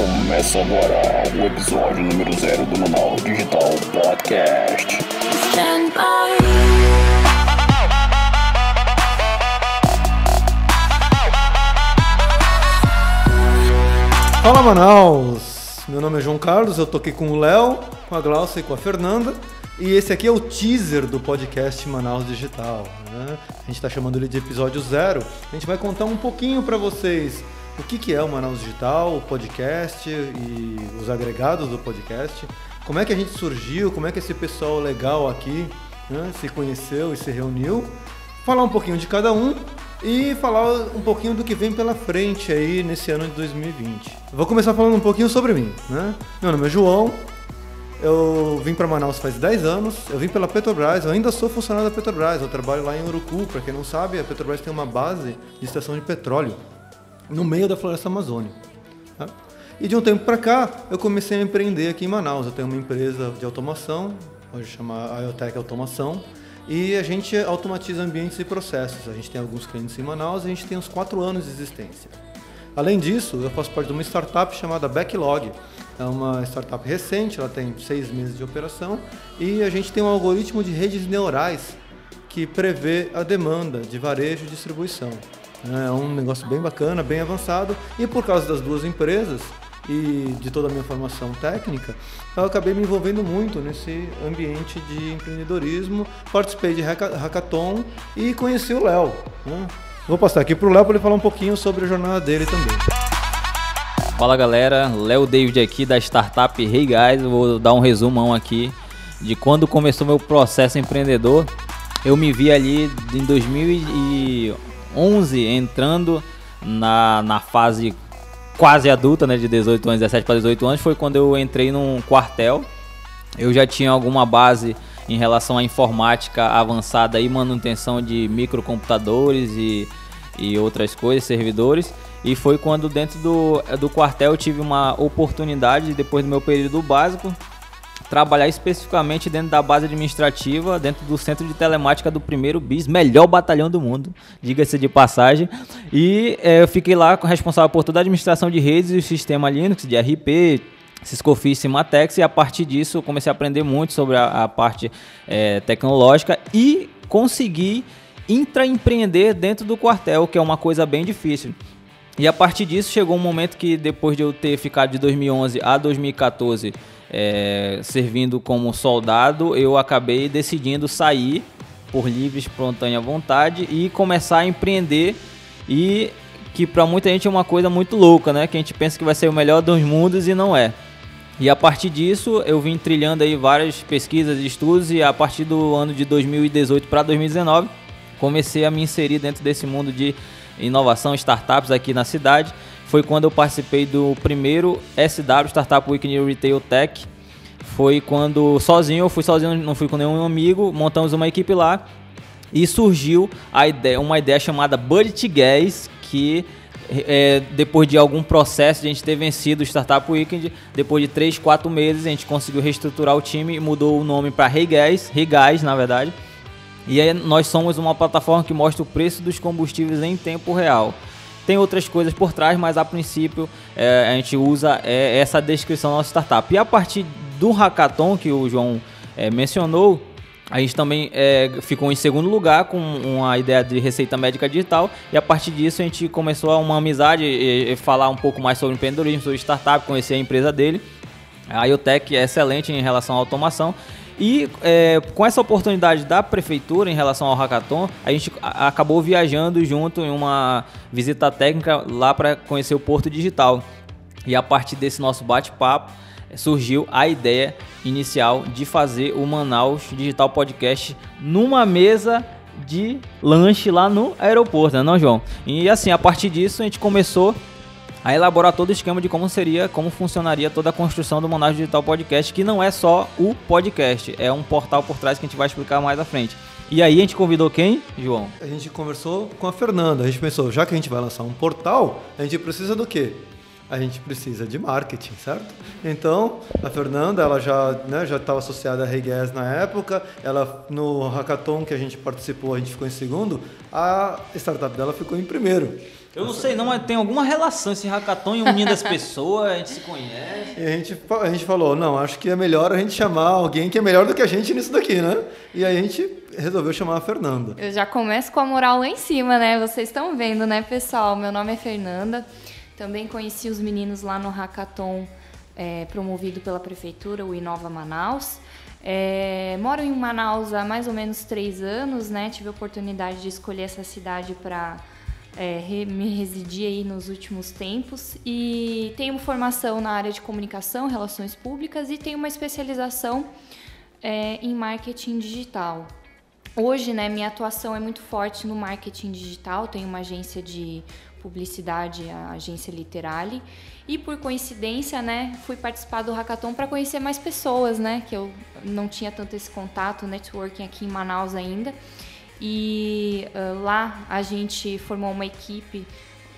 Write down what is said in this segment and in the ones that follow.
Começa agora o episódio número zero do Manaus Digital Podcast. Stand by. Fala Manaus! Meu nome é João Carlos, eu tô aqui com o Léo, com a Glaucia e com a Fernanda. E esse aqui é o teaser do podcast Manaus Digital. Né? A gente está chamando ele de episódio zero. A gente vai contar um pouquinho para vocês o que, que é o Manaus Digital, o podcast e os agregados do podcast. Como é que a gente surgiu, como é que esse pessoal legal aqui né, se conheceu e se reuniu. Falar um pouquinho de cada um e falar um pouquinho do que vem pela frente aí nesse ano de 2020. vou começar falando um pouquinho sobre mim. Né? Meu nome é João, eu vim para Manaus faz 10 anos, eu vim pela Petrobras, eu ainda sou funcionário da Petrobras, eu trabalho lá em Urucu, para quem não sabe, a Petrobras tem uma base de estação de petróleo no meio da floresta amazônica. Tá? E de um tempo para cá, eu comecei a empreender aqui em Manaus. Eu tenho uma empresa de automação, hoje chama IoTech Automação, e a gente automatiza ambientes e processos. A gente tem alguns clientes em Manaus e a gente tem uns 4 anos de existência. Além disso, eu faço parte de uma startup chamada Backlog. É uma startup recente, ela tem seis meses de operação e a gente tem um algoritmo de redes neurais que prevê a demanda de varejo e distribuição. É um negócio bem bacana, bem avançado e por causa das duas empresas e de toda a minha formação técnica, eu acabei me envolvendo muito nesse ambiente de empreendedorismo. Participei de hackathon e conheci o Léo. Né? Vou passar aqui para o Léo para ele falar um pouquinho sobre a jornada dele também. Fala galera, Léo David aqui da startup Hey Guys. Vou dar um resumão aqui de quando começou meu processo empreendedor. Eu me vi ali em 2011 entrando na, na fase quase adulta, né, de 18 anos, 17 para 18 anos, foi quando eu entrei num quartel. Eu já tinha alguma base em relação à informática avançada e manutenção de microcomputadores e e outras coisas, servidores. E foi quando dentro do, do quartel eu tive uma oportunidade, depois do meu período básico, trabalhar especificamente dentro da base administrativa, dentro do centro de telemática do primeiro BIS, melhor batalhão do mundo, diga-se de passagem. E é, eu fiquei lá responsável por toda a administração de redes e o sistema Linux, de RP, Cisco Office e Matex, e a partir disso eu comecei a aprender muito sobre a, a parte é, tecnológica e consegui intraempreender dentro do quartel, que é uma coisa bem difícil. E a partir disso chegou um momento que depois de eu ter ficado de 2011 a 2014 é, servindo como soldado, eu acabei decidindo sair por livre espontânea vontade e começar a empreender e que para muita gente é uma coisa muito louca, né? Que a gente pensa que vai ser o melhor dos mundos e não é. E a partir disso, eu vim trilhando aí várias pesquisas e estudos e a partir do ano de 2018 para 2019, comecei a me inserir dentro desse mundo de inovação, startups aqui na cidade. Foi quando eu participei do primeiro SW Startup Week New Retail Tech. Foi quando sozinho, eu fui sozinho, não fui com nenhum amigo, montamos uma equipe lá e surgiu a ideia, uma ideia chamada Budget Gas, que é, depois de algum processo de a gente ter vencido o Startup Weekend, depois de 3, 4 meses a gente conseguiu reestruturar o time e mudou o nome para Hey Guys, Hey Guys na verdade. E aí nós somos uma plataforma que mostra o preço dos combustíveis em tempo real. Tem outras coisas por trás, mas a princípio é, a gente usa é, essa descrição da nossa startup. E a partir do hackathon que o João é, mencionou, a gente também é, ficou em segundo lugar com uma ideia de receita médica digital e a partir disso a gente começou uma amizade e, e falar um pouco mais sobre empreendedorismo, sobre startup, conhecer a empresa dele. A IoTech é excelente em relação à automação e é, com essa oportunidade da prefeitura em relação ao hackathon, a gente acabou viajando junto em uma visita técnica lá para conhecer o Porto Digital. E a partir desse nosso bate-papo surgiu a ideia inicial de fazer o Manaus Digital Podcast numa mesa de lanche lá no aeroporto, né, não, João? E assim, a partir disso a gente começou a elaborar todo o esquema de como seria, como funcionaria toda a construção do Manaus Digital Podcast, que não é só o podcast, é um portal por trás que a gente vai explicar mais à frente. E aí a gente convidou quem, João? A gente conversou com a Fernanda. A gente pensou, já que a gente vai lançar um portal, a gente precisa do quê? a gente precisa de marketing, certo? Então, a Fernanda, ela já né, já estava associada à Regas na época, ela no hackathon que a gente participou, a gente ficou em segundo, a startup dela ficou em primeiro. Eu não sei não, mas tem alguma relação esse hackathon em unindo as pessoas, a gente se conhece. E a gente, a gente falou, não, acho que é melhor a gente chamar alguém que é melhor do que a gente nisso daqui, né? E aí a gente resolveu chamar a Fernanda. Eu já começo com a moral lá em cima, né? Vocês estão vendo, né, pessoal? Meu nome é Fernanda. Também conheci os meninos lá no hackathon é, promovido pela prefeitura, o Inova Manaus. É, moro em Manaus há mais ou menos três anos, né? Tive a oportunidade de escolher essa cidade para é, me residir aí nos últimos tempos e tenho formação na área de comunicação, relações públicas e tenho uma especialização é, em marketing digital. Hoje, né, minha atuação é muito forte no marketing digital, tenho uma agência de publicidade, a agência Literale, e por coincidência, né, fui participar do hackathon para conhecer mais pessoas, né, que eu não tinha tanto esse contato, networking aqui em Manaus ainda. E uh, lá a gente formou uma equipe,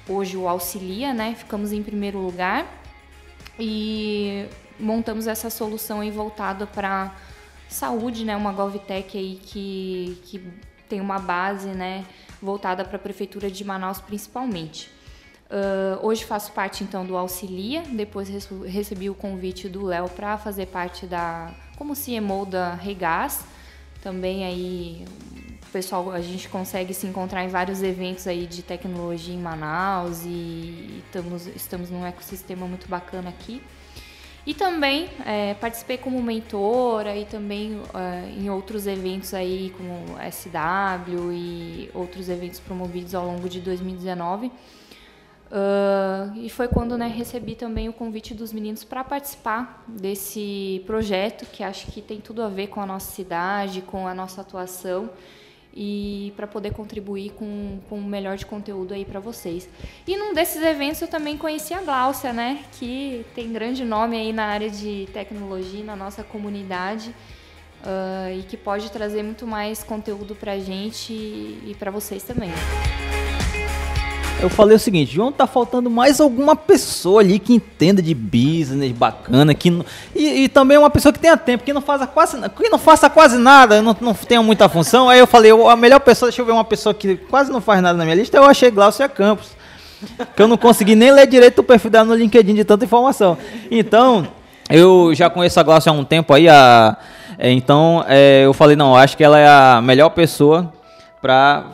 hoje o Auxilia, né? Ficamos em primeiro lugar e montamos essa solução aí voltada para saúde, né? Uma GovTech aí que, que tem uma base, né? Voltada para a prefeitura de Manaus principalmente. Uh, hoje faço parte então do Auxilia, depois recebi o convite do Léo para fazer parte da como CMO da Regás, também aí pessoal, a gente consegue se encontrar em vários eventos aí de tecnologia em Manaus e estamos, estamos num ecossistema muito bacana aqui. E também é, participei como mentora e também é, em outros eventos aí como SW e outros eventos promovidos ao longo de 2019. Uh, e foi quando né, recebi também o convite dos meninos para participar desse projeto, que acho que tem tudo a ver com a nossa cidade, com a nossa atuação e para poder contribuir com, com o melhor de conteúdo aí para vocês. E num desses eventos eu também conheci a Gláucia, né, que tem grande nome aí na área de tecnologia na nossa comunidade uh, e que pode trazer muito mais conteúdo para a gente e, e para vocês também eu falei o seguinte, João, tá faltando mais alguma pessoa ali que entenda de business bacana, que e, e, também uma pessoa que tenha tempo, que não faça quase, que não faça quase nada, não, não tenha muita função. Aí eu falei, a melhor pessoa, deixa eu ver uma pessoa que quase não faz nada na minha lista, eu achei Glaucia Campos. Que eu não consegui nem ler direito o perfil dela no LinkedIn de tanta informação. Então, eu já conheço a Glaucia há um tempo aí, a, é, então é, eu falei, não, acho que ela é a melhor pessoa para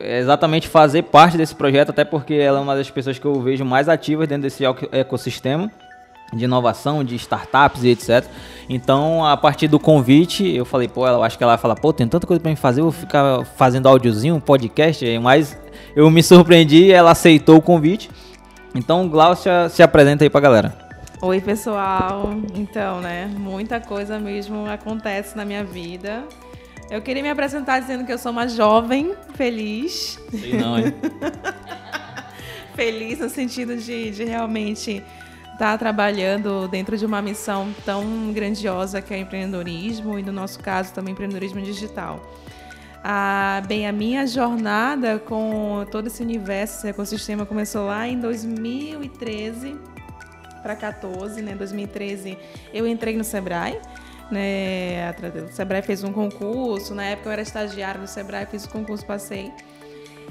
exatamente fazer parte desse projeto, até porque ela é uma das pessoas que eu vejo mais ativas dentro desse ecossistema de inovação, de startups e etc. Então, a partir do convite, eu falei, pô, eu acho que ela vai falar, pô, tem tanta coisa para me fazer, eu vou ficar fazendo áudiozinho, podcast, mas eu me surpreendi, ela aceitou o convite. Então, Glaucia, se apresenta aí pra galera. Oi, pessoal. Então, né, muita coisa mesmo acontece na minha vida. Eu queria me apresentar dizendo que eu sou uma jovem feliz. Sei não, hein? feliz no sentido de, de realmente estar tá trabalhando dentro de uma missão tão grandiosa que é empreendedorismo e no nosso caso também empreendedorismo digital. Ah, bem, a minha jornada com todo esse universo, esse ecossistema começou lá em 2013 para 14, né? 2013 eu entrei no Sebrae né? O Sebrae fez um concurso, na época eu era estagiária no Sebrae, fiz o concurso, passei.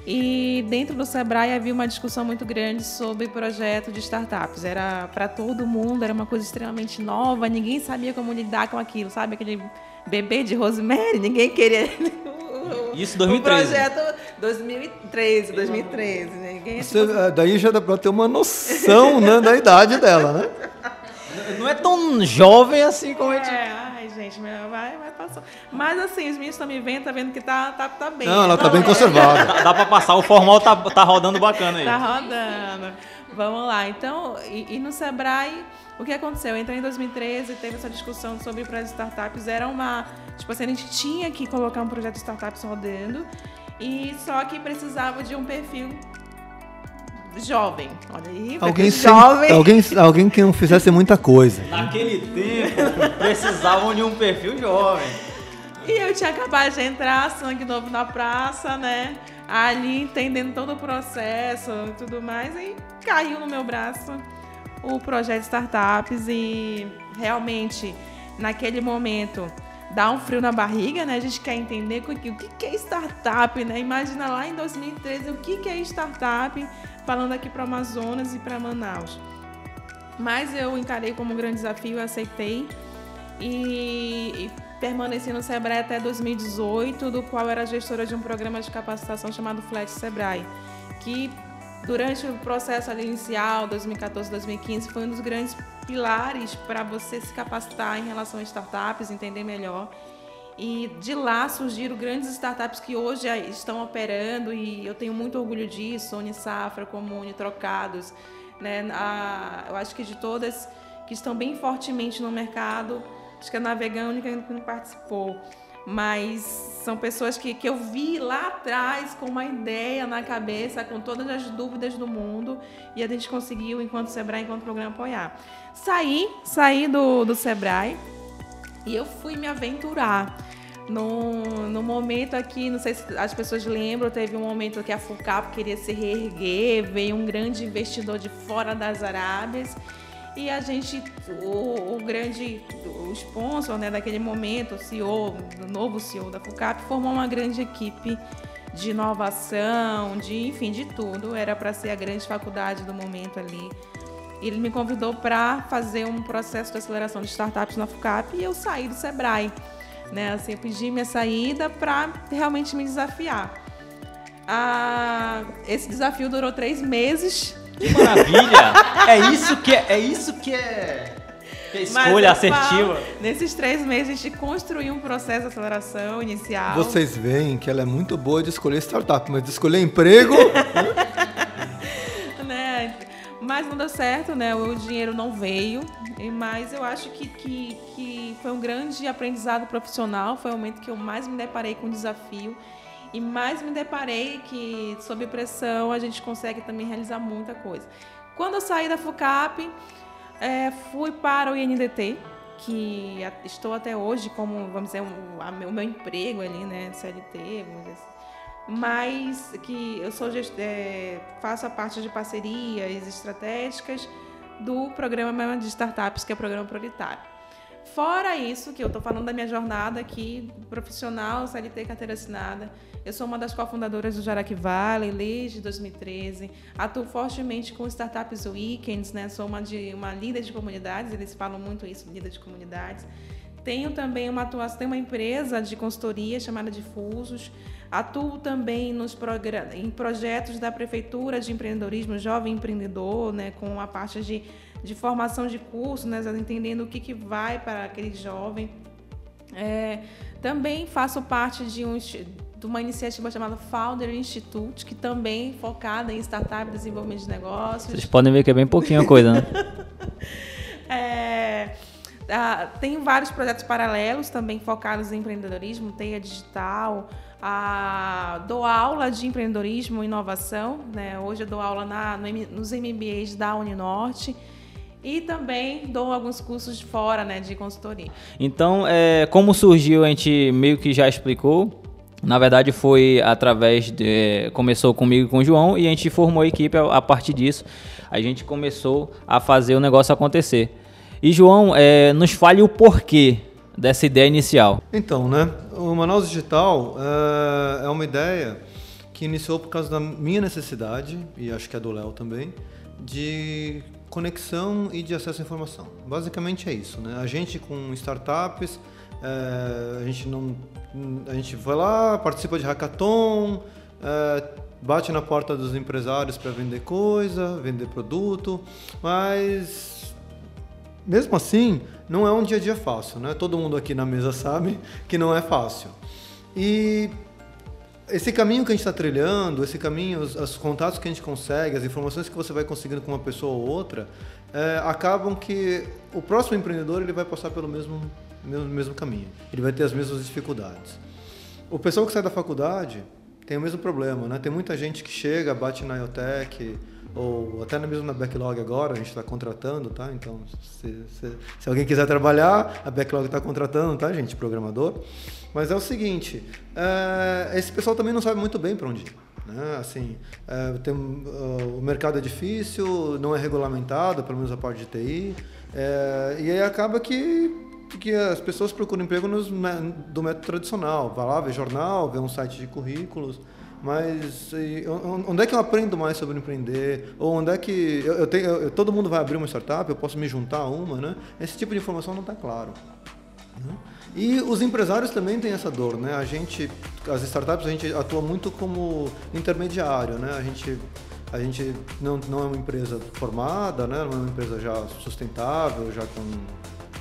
E dentro do Sebrae havia uma discussão muito grande sobre projeto de startups. Era para todo mundo, era uma coisa extremamente nova, ninguém sabia como lidar com aquilo, sabe? Aquele bebê de Rosemary, ninguém queria. Isso 2013. O projeto 2013, 2013. Ninguém Você, é, daí já dá para ter uma noção né, da idade dela, né? Não é tão jovem assim como é, a gente. Gente, vai, vai passar. Mas assim, os meninos estão me vendo, tá vendo que tá, tá, tá bem. Não, ela tá bem é. conservada. Dá, dá pra passar, o formal tá, tá rodando bacana aí. Tá rodando. Vamos lá. Então, e, e no Sebrae, o que aconteceu? Eu entrei em 2013, teve essa discussão sobre projetos de startups. Era uma. Tipo assim, a gente tinha que colocar um projeto de startups rodando. E só que precisava de um perfil jovem. Olha aí, alguém sem, jovem. Alguém, alguém que não fizesse muita coisa. Naquele tempo, precisavam de um perfil jovem. E eu tinha acabado de entrar, sangue novo na praça, né? Ali entendendo todo o processo e tudo mais, e caiu no meu braço o projeto Startups e realmente naquele momento dá um frio na barriga, né? A gente quer entender o que, o que é startup, né? Imagina lá em 2013 o que é startup, falando aqui para Amazonas e para Manaus. Mas eu encarei como um grande desafio, aceitei e, e permaneci no Sebrae até 2018, do qual era gestora de um programa de capacitação chamado Flat Sebrae, que durante o processo inicial, 2014, 2015, foi um dos grandes pilares para você se capacitar em relação a startups, entender melhor. E de lá surgiram grandes startups que hoje estão operando e eu tenho muito orgulho disso, Unisafra, Comune, Trocados. Né? A, eu acho que de todas que estão bem fortemente no mercado, acho que a Navegão é única que não participou mas são pessoas que, que eu vi lá atrás com uma ideia na cabeça, com todas as dúvidas do mundo, e a gente conseguiu, enquanto Sebrae, enquanto programa, apoiar. Saí, saí do, do Sebrae e eu fui me aventurar. No, no momento aqui, não sei se as pessoas lembram, teve um momento que a FUCAP queria se reerguer, veio um grande investidor de fora das Arábias e a gente, o, o, grande o sponsor né, daquele momento, o CEO, o novo CEO da FUCAP, formou uma grande equipe de inovação, de enfim, de tudo. Era para ser a grande faculdade do momento ali. Ele me convidou para fazer um processo de aceleração de startups na FUCAP e eu saí do Sebrae. Né? Assim, eu pedi minha saída para realmente me desafiar. Ah, esse desafio durou três meses que maravilha! é isso que é, é isso que é, que é escolha assertiva. Falo, nesses três meses a gente construiu um processo de aceleração inicial. Vocês veem que ela é muito boa de escolher startup, mas de escolher emprego. Mas não deu certo, né? O dinheiro não veio. Mas eu acho que, que, que foi um grande aprendizado profissional. Foi o momento que eu mais me deparei com o desafio e mais me deparei que, sob pressão, a gente consegue também realizar muita coisa. Quando eu saí da FUCAP, é, fui para o INDT, que estou até hoje como, vamos dizer, a, o meu emprego ali, né, CLT, vamos dizer assim. Mas que eu sou é, faço a parte de parcerias estratégicas do programa de startups, que é o programa prioritário. Fora isso, que eu estou falando da minha jornada aqui, profissional, CLT, carteira assinada, eu sou uma das cofundadoras do Jaraqui Valley desde 2013. Atuo fortemente com Startups Weekends, né? Sou uma, de, uma líder de comunidades, eles falam muito isso, líder de comunidades. Tenho também uma atuação, tenho uma empresa de consultoria chamada Difusos. Atuo também nos em projetos da Prefeitura de Empreendedorismo Jovem Empreendedor, né, com a parte de, de formação de curso, né, entendendo o que, que vai para aquele jovem. É, também faço parte de um, de uma iniciativa chamada Founder Institute, que também é focada em startup desenvolvimento de negócios. Vocês podem ver que é bem pouquinho a coisa, né? é, ah, tem vários projetos paralelos também focados em empreendedorismo, Teia Digital, a, dou aula de empreendedorismo e inovação, né? hoje eu dou aula na, no, nos MBAs da Uninorte, e também dou alguns cursos de fora, né, de consultoria. Então, é, como surgiu, a gente meio que já explicou, na verdade, foi através de. Começou comigo e com o João e a gente formou a equipe a, partir disso. A gente começou a fazer o negócio acontecer. E, João, é, nos fale o porquê dessa ideia inicial. Então, né? O Manaus Digital é, é uma ideia que iniciou por causa da minha necessidade, e acho que é do Léo também, de conexão e de acesso à informação. Basicamente é isso, né? A gente com startups é, a gente não, a gente vai lá, participa de hackathon, é, bate na porta dos empresários para vender coisa, vender produto, mas mesmo assim não é um dia a dia fácil, né? Todo mundo aqui na mesa sabe que não é fácil. E esse caminho que a gente está trilhando, esse caminho, os, os, contatos que a gente consegue, as informações que você vai conseguindo com uma pessoa ou outra, é, acabam que o próximo empreendedor ele vai passar pelo mesmo mesmo, mesmo caminho. Ele vai ter as mesmas dificuldades. O pessoal que sai da faculdade tem o mesmo problema, né? Tem muita gente que chega, bate na IoTech, ou até mesmo na Backlog agora, a gente está contratando, tá? Então, se, se, se, alguém quiser trabalhar, a Backlog está contratando, tá, gente? Programador. Mas é o seguinte, é, esse pessoal também não sabe muito bem para onde ir. Né? Assim, é, tem, uh, o mercado é difícil, não é regulamentado, pelo menos a parte de TI, é, e aí acaba que que as pessoas procuram emprego nos, do método tradicional. Vai lá, vê jornal, vê um site de currículos. Mas e, onde é que eu aprendo mais sobre empreender? Ou onde é que eu, eu tenho, eu, todo mundo vai abrir uma startup, eu posso me juntar a uma, né? Esse tipo de informação não está claro. Né? E os empresários também têm essa dor, né? A gente, as startups, a gente atua muito como intermediário, né? A gente, a gente não, não é uma empresa formada, né? Não é uma empresa já sustentável, já com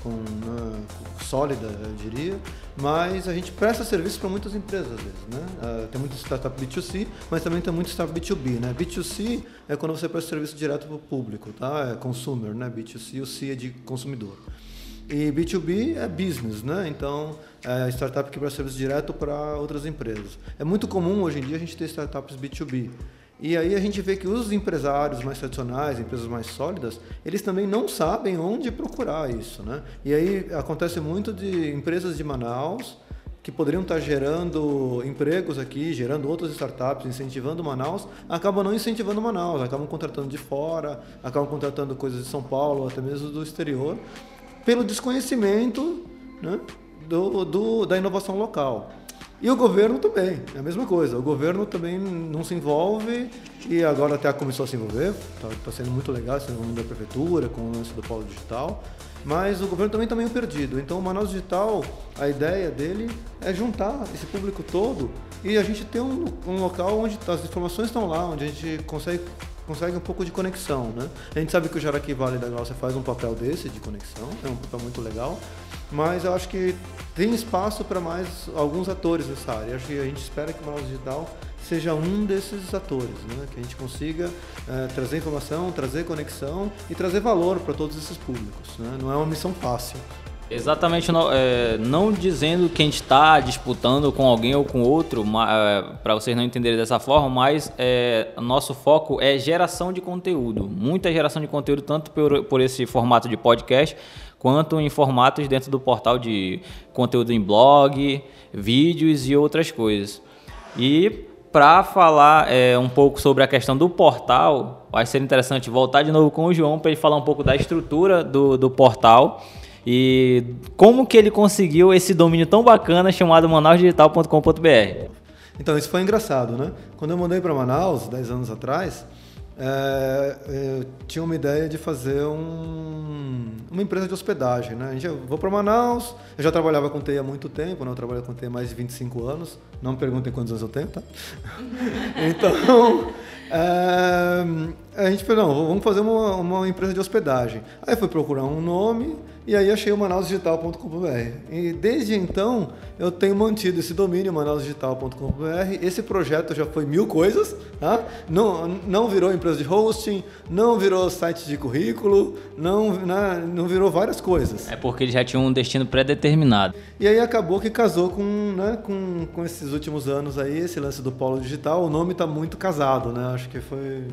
com, né, sólida, eu diria, mas a gente presta serviço para muitas empresas às vezes, né? Uh, tem muita startup B2C, mas também tem muito startup B2B, né? B2C é quando você presta serviço direto para o público, tá? É consumer, né? B2C, o C é de consumidor. E B2B é business, né? Então, é startup que presta serviço direto para outras empresas. É muito comum hoje em dia a gente ter startups B2B. E aí a gente vê que os empresários mais tradicionais, empresas mais sólidas, eles também não sabem onde procurar isso, né? E aí acontece muito de empresas de Manaus que poderiam estar gerando empregos aqui, gerando outras startups, incentivando Manaus, acabam não incentivando Manaus, acabam contratando de fora, acabam contratando coisas de São Paulo, até mesmo do exterior, pelo desconhecimento né, do, do, da inovação local. E o governo também, é a mesma coisa. O governo também não se envolve e agora até começou a se envolver. Está tá sendo muito legal esse envolvimento da prefeitura com o lance do polo digital. Mas o governo também está meio perdido. Então o Manaus Digital, a ideia dele é juntar esse público todo e a gente ter um, um local onde as informações estão lá, onde a gente consegue consegue um pouco de conexão, né? A gente sabe que o Jaraqui Vale da Glaucia faz um papel desse de conexão, é um papel muito legal, mas eu acho que tem espaço para mais alguns atores nessa área. Acho que a gente espera que o Manaus Digital seja um desses atores, né? que a gente consiga é, trazer informação, trazer conexão e trazer valor para todos esses públicos. Né? Não é uma missão fácil. Exatamente, não, é, não dizendo que a gente está disputando com alguém ou com outro, é, para vocês não entenderem dessa forma, mas é, nosso foco é geração de conteúdo, muita geração de conteúdo, tanto por, por esse formato de podcast, quanto em formatos dentro do portal de conteúdo em blog, vídeos e outras coisas. E para falar é, um pouco sobre a questão do portal, vai ser interessante voltar de novo com o João para ele falar um pouco da estrutura do, do portal e como que ele conseguiu esse domínio tão bacana chamado manausdigital.com.br. Então, isso foi engraçado, né? Quando eu mudei para Manaus, 10 anos atrás, é, eu tinha uma ideia de fazer um, uma empresa de hospedagem. Né? Eu vou para Manaus, eu já trabalhava com TI há muito tempo, né? eu trabalho com TI há mais de 25 anos, não me perguntem quantos anos eu tenho, tá? então, é, a gente falou, não, vamos fazer uma, uma empresa de hospedagem. Aí fui procurar um nome, e aí achei o manausdigital.com.br. E desde então eu tenho mantido esse domínio manausdigital.com.br. Esse projeto já foi mil coisas, tá? Não, não virou empresa de hosting, não virou site de currículo, não, né, não virou várias coisas. É porque ele já tinha um destino pré-determinado. E aí acabou que casou com, né, com, com esses últimos anos aí, esse lance do polo digital. O nome está muito casado, né? Acho que foi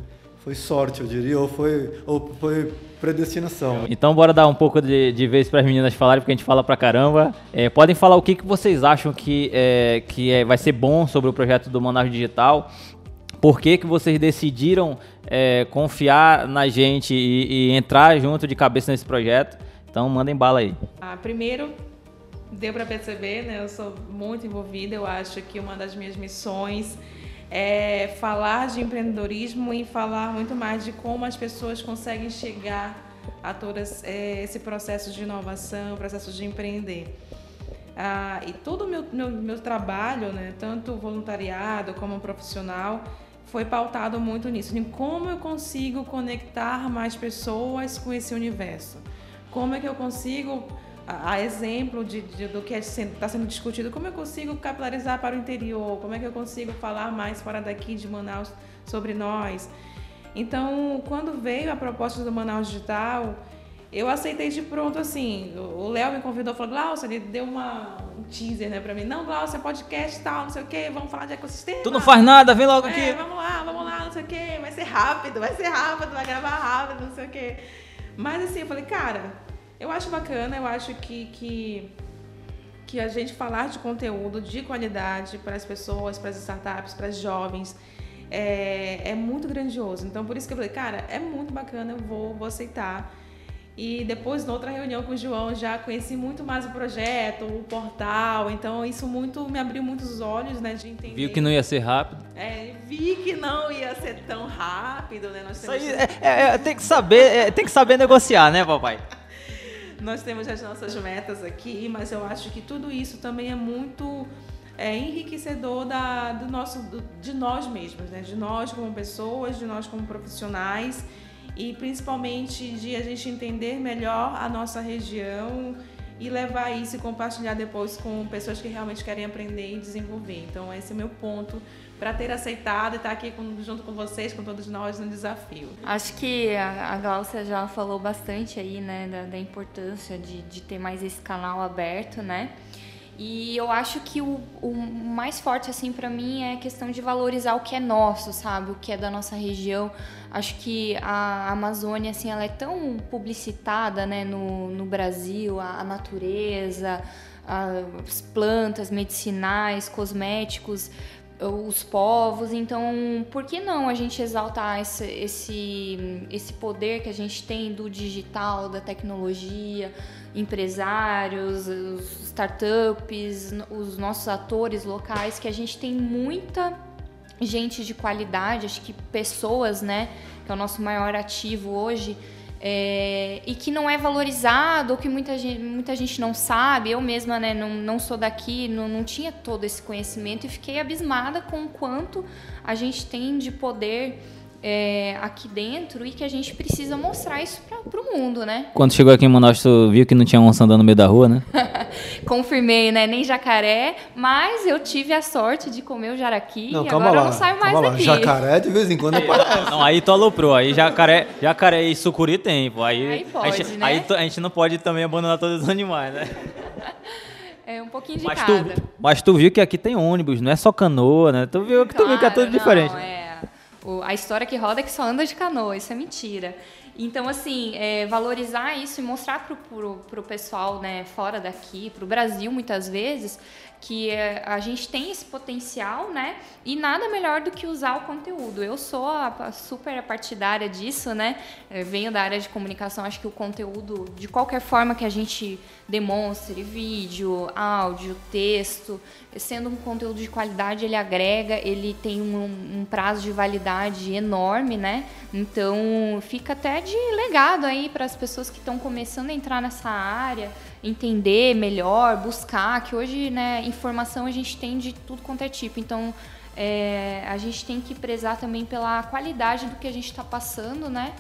foi sorte, eu diria, ou foi, ou foi predestinação. Então bora dar um pouco de, de vez para as meninas falarem, porque a gente fala pra caramba. É, podem falar o que, que vocês acham que, é, que é, vai ser bom sobre o projeto do Manaus Digital. Por que, que vocês decidiram é, confiar na gente e, e, entrar junto de cabeça nesse projeto? Então mandem bala aí. Ah, primeiro, deu para perceber, né? Eu sou muito envolvida. Eu acho que uma das minhas missões é falar de empreendedorismo e falar muito mais de como as pessoas conseguem chegar a todo é, esse processo de inovação, processo de empreender. Ah, e todo o meu, meu, meu trabalho, né, tanto voluntariado como profissional, foi pautado muito nisso, em como eu consigo conectar mais pessoas com esse universo. Como é que eu consigo a, exemplo de, de, do que está é sendo, tá sendo discutido, como eu consigo capilarizar para o interior, como é que eu consigo falar mais fora daqui de Manaus sobre nós. Então, quando veio a proposta do Manaus Digital, eu aceitei de pronto assim. O Léo me convidou, falou, Glaucia, ele deu uma, um teaser né, para mim. Não, Glaucia, podcast e tal, não sei o quê, vamos falar de ecossistema. Tu não faz nada, vem logo é, aqui. Vamos lá, vamos lá, não sei o quê, vai ser rápido, vai ser rápido, vai gravar rápido, não sei o quê. Mas assim, eu falei, cara, eu acho bacana, eu acho que, que, que a gente falar de conteúdo de qualidade para as pessoas, para as startups, para os jovens, é, é muito grandioso. Então, por isso que eu falei, cara, é muito bacana, eu vou, vou aceitar. E depois, na outra reunião com o João, já conheci muito mais o projeto, o portal. Então, isso muito me abriu muitos olhos, né, de entender. Viu que não ia ser rápido? É, vi que não ia ser tão rápido, né? Nós Isso temos, aí é, é- é- tem que saber, é, tem que saber negociar, né, papai? Nós temos as nossas metas aqui, mas eu acho que tudo isso também é muito é, enriquecedor da, do nosso, do- de nós mesmos, né? De nós como pessoas, de nós como profissionais e principalmente de a gente entender melhor a nossa região e levar isso e compartilhar depois com pessoas que realmente querem aprender e desenvolver. Então esse é o meu ponto para ter aceitado e estar aqui com- junto com vocês, com todos nós no desafio. Acho que a, a Glaucia já falou bastante aí, né, da, da importância de, de ter mais esse canal aberto, né? E eu acho que o, o mais forte, assim, pra mim é a questão de valorizar o que é nosso, sabe? O que é da nossa região. Acho que a Amazônia, assim, ela é tão publicitada, né, no, no Brasil, a, a natureza, as plantas medicinais, cosméticos, os povos. Então, por que não a gente exaltar esse, esse, esse poder que a gente tem do digital, da tecnologia, empresários, os startups, os nossos atores locais, que a gente tem muita gente de qualidade, acho que pessoas, né, que é o nosso maior ativo hoje, é, e que não é valorizado, ou que muita gente, muita gente não sabe. Eu mesma, né, não, não sou daqui, não, não tinha todo esse conhecimento e fiquei abismada com o quanto a gente tem de poder é, aqui dentro e que a gente precisa mostrar isso para o mundo, né? Quando chegou aqui em Manaus, tu viu que não tinha onça andando no meio da rua, né? Confirmei, né? Nem jacaré, mas eu tive a sorte de comer o jaraqui Não, e calma agora lá. eu não saio mais calma lá. daqui. Jacaré de vez em quando aparece. Não, aí tu aloprou. Aí jacaré, jacaré e sucuri tem, pô. Aí, Aí pode, a, gente, né? aí a gente não pode também abandonar todos os animais, né? É um pouquinho de Mas cada. tu, mas tu viu que aqui tem ônibus, não é só canoa, né? Tu viu que tu viu que é tudo Claro, diferente. Não, é. O- a história que roda é que só anda de canoa, isso é mentira. Então, assim, é, valorizar isso e mostrar pro, pro, pro pessoal né, fora daqui, pro Brasil, muitas vezes, que é, a gente tem esse potencial, né? E nada melhor do que usar o conteúdo. Eu sou a, a super partidária disso, né? Eu venho da área de comunicação, acho que o conteúdo, de qualquer forma que a gente demonstre, vídeo, áudio, texto, sendo um conteúdo de qualidade, ele agrega, ele tem um, um prazo de validade enorme, né? Então fica até de legado aí para as pessoas que estão começando a entrar nessa área, entender melhor, buscar, que hoje, né, informação a gente tem de tudo quanto é tipo. Então é, a gente tem que prezar também pela qualidade do que a gente está passando, né?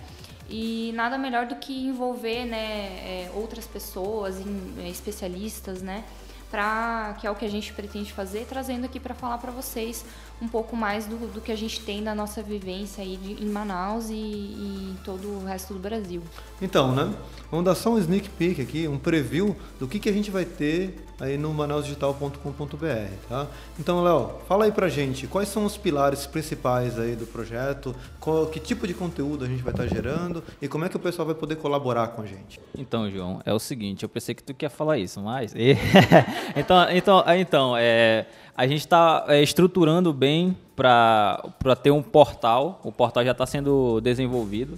E nada melhor do que envolver né, é, outras pessoas, é, especialistas, né? Pra, que é o que a gente pretende fazer, trazendo aqui para falar para vocês um pouco mais do, do que a gente tem da nossa vivência aí de- em Manaus e, e em todo o resto do Brasil. Então, né? Vamos dar só um sneak peek aqui, um preview do que, que a gente vai ter aí no manausdigital.com.br, tá? Então, Léo, fala aí pra gente, quais são os pilares principais aí do projeto, qual, que tipo de conteúdo a gente vai estar gerando e como é que o pessoal vai poder colaborar com a gente. Então, João, é o seguinte, eu pensei que tu quer falar isso, mas. então, então, então é, a gente está estruturando bem para ter um portal. O portal já está sendo desenvolvido.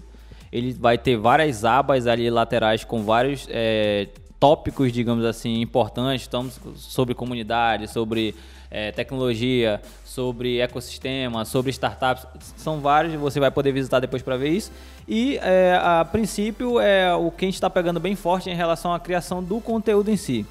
Ele vai ter várias abas ali laterais com vários é, tópicos, digamos assim, importantes. Estamos sobre comunidade, sobre é, tecnologia, sobre ecossistema, sobre startups. São vários, você vai poder visitar depois para ver isso. E é, a princípio é o que a gente está pegando bem forte em relação à criação do conteúdo em si.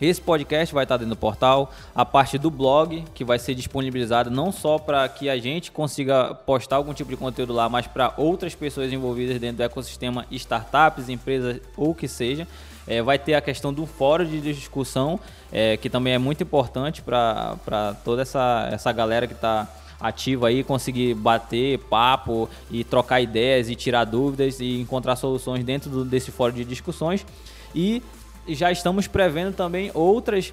Esse podcast vai estar dentro do portal, a parte do blog, que vai ser disponibilizado não só para que a gente consiga postar algum tipo de conteúdo lá, mas para outras pessoas envolvidas dentro do ecossistema, startups, empresas ou que seja. É, vai ter a questão do fórum de discussão, é, que também é muito importante para toda essa, essa galera que está ativa aí, conseguir bater papo e trocar ideias e tirar dúvidas e encontrar soluções dentro do, desse fórum de discussões. E já estamos prevendo também outras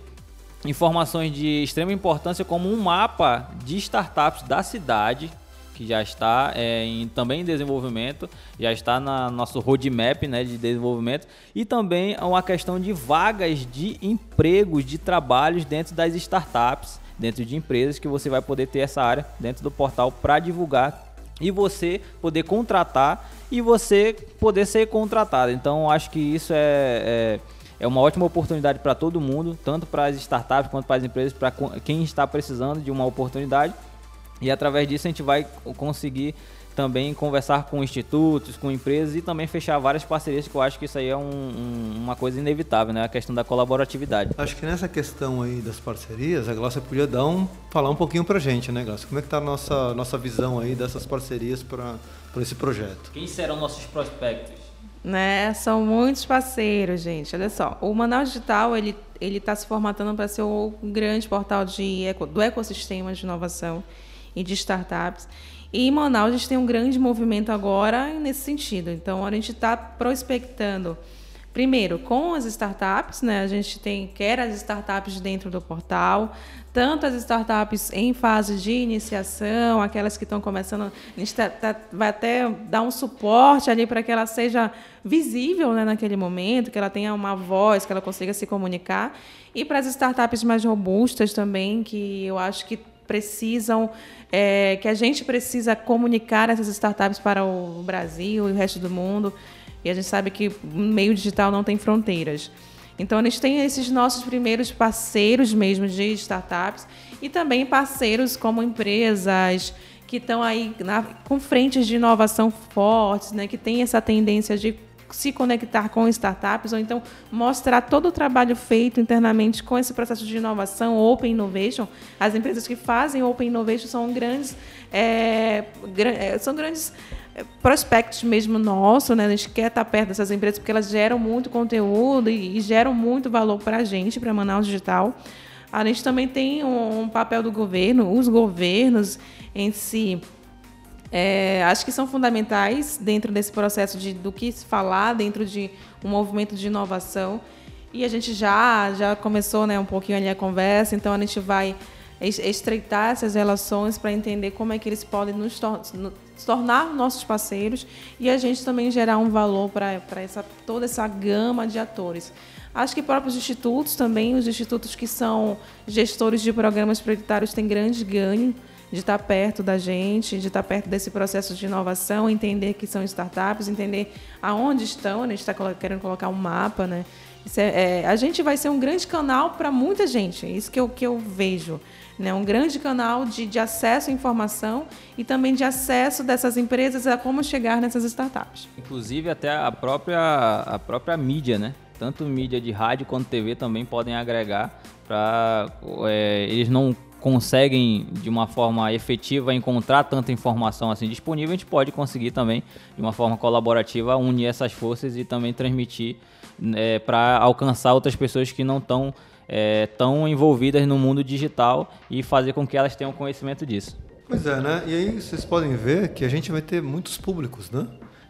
informações de extrema importância, como um mapa de startups da cidade, que já está é, em, também em desenvolvimento, já está na nosso roadmap né, de desenvolvimento, e também uma questão de vagas de empregos, de trabalhos dentro das startups. dentro de empresas que você vai poder ter essa área dentro do portal para divulgar e você poder contratar e você poder ser contratado. Então, acho que isso é, é, é uma ótima oportunidade para todo mundo, tanto para as startups quanto para as empresas, para quem está precisando de uma oportunidade. E através disso a gente vai conseguir também conversar com institutos, com empresas e também fechar várias parcerias, que eu acho que isso aí é um, um, uma coisa inevitável, né? A questão da colaboratividade. Acho que nessa questão aí das parcerias, a Glaucia podia dar um, falar um pouquinho pra gente, né, Glaucia? Como é que tá a nossa, nossa visão aí dessas parcerias para esse projeto? Quem serão nossos prospectos? Né? São muitos parceiros, gente. Olha só, o Manaus Digital ele ele está se formatando para ser o grande portal de eco, do ecossistema de inovação e de startups. E em Manaus a gente tem um grande movimento agora nesse sentido. Então a gente está prospectando primeiro com as startups, né? A gente tem quer as startups dentro do portal, tanto as startups em fase de iniciação, aquelas que estão começando, a gente tá, tá, vai até dar um suporte ali para que ela seja visível né, naquele momento, que ela tenha uma voz, que ela consiga se comunicar, e para as startups mais robustas também, que eu acho que precisam, é, que a gente precisa comunicar essas startups para o Brasil e o resto do mundo. E a gente sabe que o meio digital não tem fronteiras. Então, a gente tem esses nossos primeiros parceiros mesmo de startups e também parceiros como empresas que estão aí na, com frentes de inovação fortes, né, que tem essa tendência de se conectar com startups ou então mostrar todo o trabalho feito internamente com esse processo de inovação, Open Innovation. As empresas que fazem Open Innovation são grandes, é, é são grandes prospectos mesmo nosso, né? A gente quer estar perto dessas empresas porque elas geram muito conteúdo e, e geram muito valor para a gente, para Manaus Digital. A gente também tem um, um papel do governo, os governos em si é, acho que são fundamentais dentro desse processo de, do que se falar dentro de um movimento de inovação. E a gente já, já começou né, um pouquinho ali a conversa, então a gente vai estreitar essas relações para entender como é que eles podem nos tor tornar nossos parceiros e a gente também gerar um valor para essa, toda essa gama de atores. Acho que próprios institutos também, os institutos que são gestores de programas prioritários têm grande ganho de estar perto da gente, de estar perto desse processo de inovação, entender que são startups, entender aonde estão, né? a gente está querendo colocar um mapa, né? É, é, a gente vai ser um grande canal para muita gente, é isso que eu, que eu vejo. Né? Um grande canal de, de acesso à informação e também de acesso dessas empresas a como chegar nessas startups. Inclusive até a própria, a própria mídia, né? Tanto mídia de rádio quanto TV também podem agregar para é, eles não conseguem de uma forma efetiva encontrar tanta informação assim disponível, a gente pode conseguir também de uma forma colaborativa unir essas forças e também transmitir é, para alcançar outras pessoas que não estão é, tão envolvidas no mundo digital e fazer com que elas tenham conhecimento disso. Pois é, né? E aí vocês podem ver que a gente vai ter muitos públicos, né?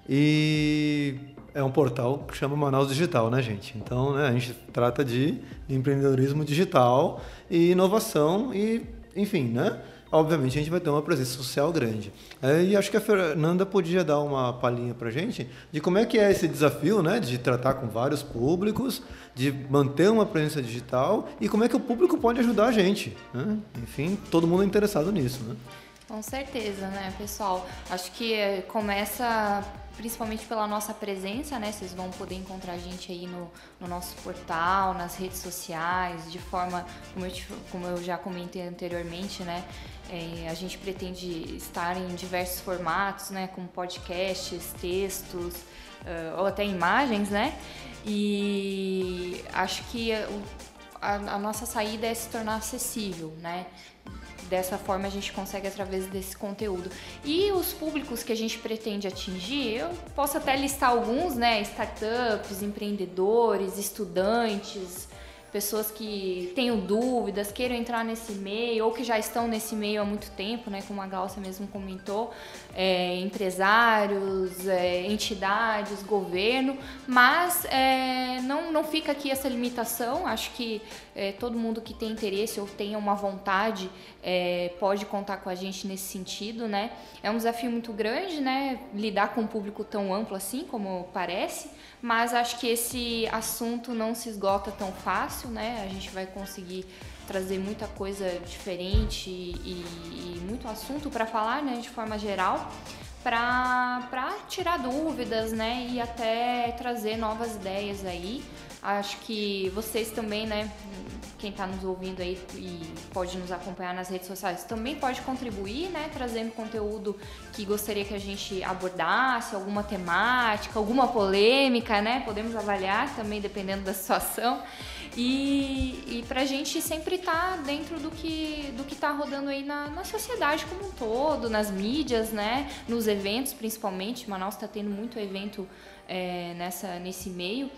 E é um portal que chama Manaus Digital, né, gente? Então, né, a gente trata de empreendedorismo digital e inovação e, enfim, né? Obviamente a gente vai ter uma presença social grande. É, e acho que a Fernanda podia dar uma palhinha para gente de como é que é esse desafio, né, de tratar com vários públicos, de manter uma presença digital e como é que o público pode ajudar a gente. Né? Enfim, todo mundo é interessado nisso, né? Com certeza, né, pessoal? Acho que eh, começa principalmente pela nossa presença, né? Vocês vão poder encontrar a gente aí no, no nosso portal, nas redes sociais, de forma, como eu, como eu já comentei anteriormente, né? É, a gente pretende estar em diversos formatos, né? Como podcasts, textos uh, ou até imagens, né? E acho que a, a nossa saída é se tornar acessível, né? Dessa forma a gente consegue através desse conteúdo. E os públicos que a gente pretende atingir, eu posso até listar alguns, né? Startups, empreendedores, estudantes, pessoas que tenham dúvidas, queiram entrar nesse meio ou que já estão nesse meio há muito tempo, né, como a Galcia mesmo comentou, é, empresários, é, entidades, governo, mas é, não, não fica aqui essa limitação. Acho que é, todo mundo que tem interesse ou tenha uma vontade é, pode contar com a gente nesse sentido, né? É um desafio muito grande, né? Lidar com um público tão amplo assim, como parece, mas acho que esse assunto não se esgota tão fácil né? A gente vai conseguir trazer muita coisa diferente e, e muito assunto para falar, né, de forma geral, para tirar dúvidas, né, e até trazer novas ideias aí. Acho que vocês também, né, quem está nos ouvindo aí e pode nos acompanhar nas redes sociais, também pode contribuir, né, trazendo conteúdo que gostaria que a gente abordasse, alguma temática, alguma polêmica, né, podemos avaliar também dependendo da situação. E, e pra gente sempre estar tá dentro do que, do que tá rodando aí na, na sociedade como um todo, nas mídias, né? Nos eventos, principalmente. Manaus está tendo muito evento é, nessa, nesse meio.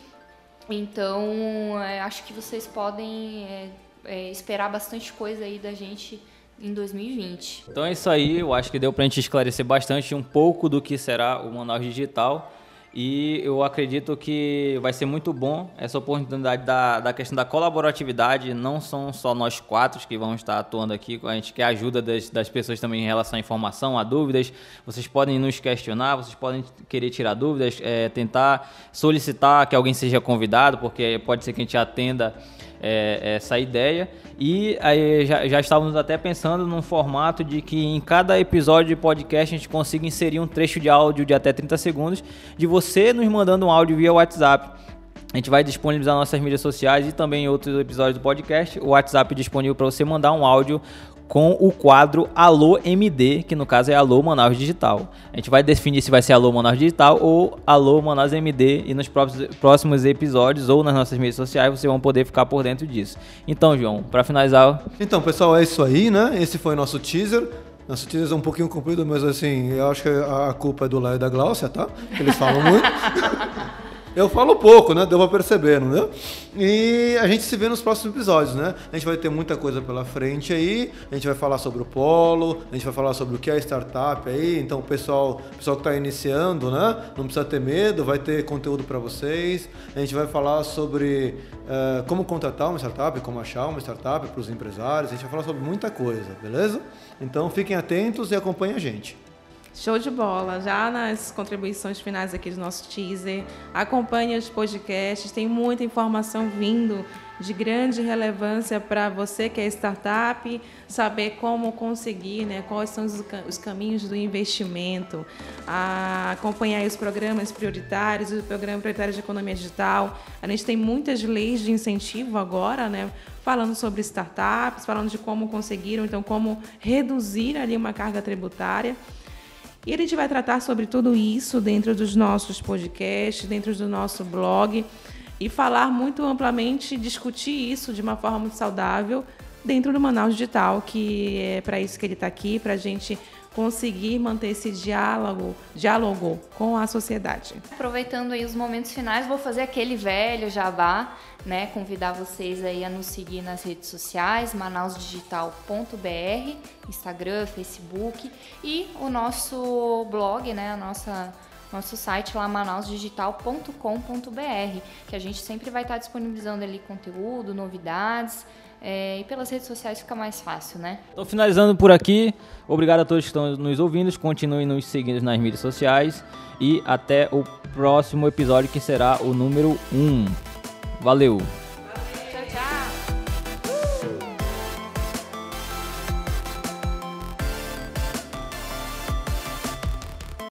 Então, é, acho que vocês podem é, é esperar bastante coisa aí da gente em 2020. Então é isso aí, eu acho que deu para a gente esclarecer bastante um pouco do que será o Manaus Digital. E eu acredito que vai ser muito bom essa oportunidade da, da questão da colaboratividade. Não são só nós quatro que vamos estar atuando aqui, a gente quer a ajuda das, das pessoas também em relação à informação, a dúvidas. Vocês podem nos questionar, vocês podem querer tirar dúvidas, é, tentar solicitar que alguém seja convidado, porque pode ser que a gente atenda é, essa ideia. E aí já, já, estávamos até pensando num formato de que em cada episódio de podcast a gente consiga inserir um trecho de áudio de até 30 segundos de você nos mandando um áudio via WhatsApp. A gente vai disponibilizar nossas mídias sociais e também outros episódios do podcast. O WhatsApp disponível para você mandar um áudio com o quadro Alô MD, que no caso é Alô Manaus Digital. A gente vai definir se vai ser Alô Manaus Digital ou Alô Manaus MD e nos próximos episódios ou nas nossas mídias sociais vocês vão poder ficar por dentro disso. Então, João, para finalizar. Então, pessoal, é isso aí, né? Esse foi o nosso teaser. Nosso teaser é um pouquinho comprido, mas assim, eu acho que a culpa é do Léo e da Gláucia, tá? Eles falam muito. Eu falo pouco, né? Deu pra perceber, não deu? E a gente se vê nos próximos episódios, né? A gente vai ter muita coisa pela frente aí. A gente vai falar sobre o polo, a gente vai falar sobre o que é startup aí. Então, o pessoal, pessoal que está iniciando, né? Não precisa ter medo, vai ter conteúdo para vocês. A gente vai falar sobre uh, como contratar uma startup, como achar uma startup para os empresários. A gente vai falar sobre muita coisa, beleza? Então, fiquem atentos e acompanhem a gente. Show de bola. Já nas contribuições finais aqui do nosso teaser, acompanhe os podcasts, tem muita informação vindo de grande relevância para você que é startup, saber como conseguir, né, quais são os, os caminhos do investimento, a acompanhar os programas prioritários, o programa prioritário de economia digital. A gente tem muitas leis de incentivo agora, né, falando sobre startups, falando de como conseguiram, então como reduzir ali uma carga tributária. E a gente vai tratar sobre tudo isso dentro dos nossos podcasts, dentro do nosso blog e falar muito amplamente, discutir isso de uma forma muito saudável dentro do Manaus Digital, que é para isso que ele está aqui, para a gente conseguir manter esse diálogo, diálogo com a sociedade. Aproveitando aí os momentos finais, vou fazer aquele velho jabá né, convidar vocês aí a nos seguir nas redes sociais, manausdigital.br, Instagram, Facebook e o nosso blog, né, a nossa nosso site lá manausdigital.com.br, que a gente sempre vai estar disponibilizando ali conteúdo, novidades, é, e pelas redes sociais fica mais fácil, né? Então, finalizando por aqui, obrigado a todos que estão nos ouvindo, continuem nos seguindo nas mídias sociais e até o próximo episódio que será o número 1. Valeu!